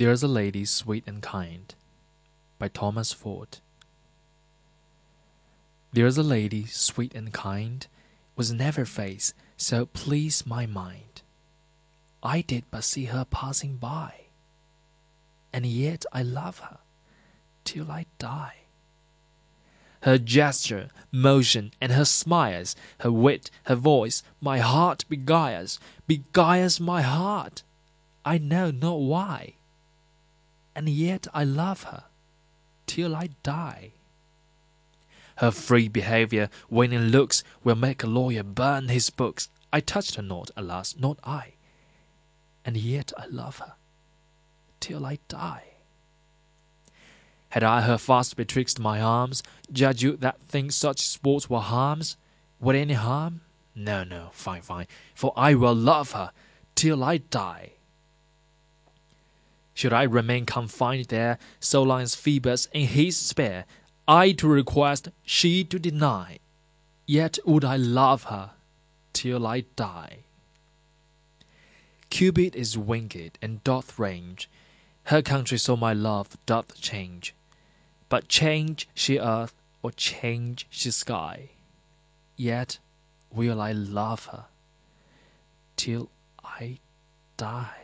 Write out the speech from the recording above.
There's a Lady Sweet and Kind by Thomas Ford. There's a lady sweet and kind Was never face so pleased my mind. I did but see her passing by And yet I love her till I die. Her gesture, motion, and her smiles, her wit, her voice, my heart beguiles, beguiles my heart, I know not why and yet I love her till I die. Her free behavior, winning looks, will make a lawyer burn his books. I touched her not, alas, not I, and yet I love her till I die. Had I her fast betwixt my arms, judge you that think such sports were harms? Would any harm? No, no, fine, fine, for I will love her till I die. Should I remain confined there, so long as Phoebus in his spare, I to request, she to deny, yet would I love her till I die. Cupid is winged and doth range, her country so my love doth change. But change she earth, or change she sky, yet will I love her till I die.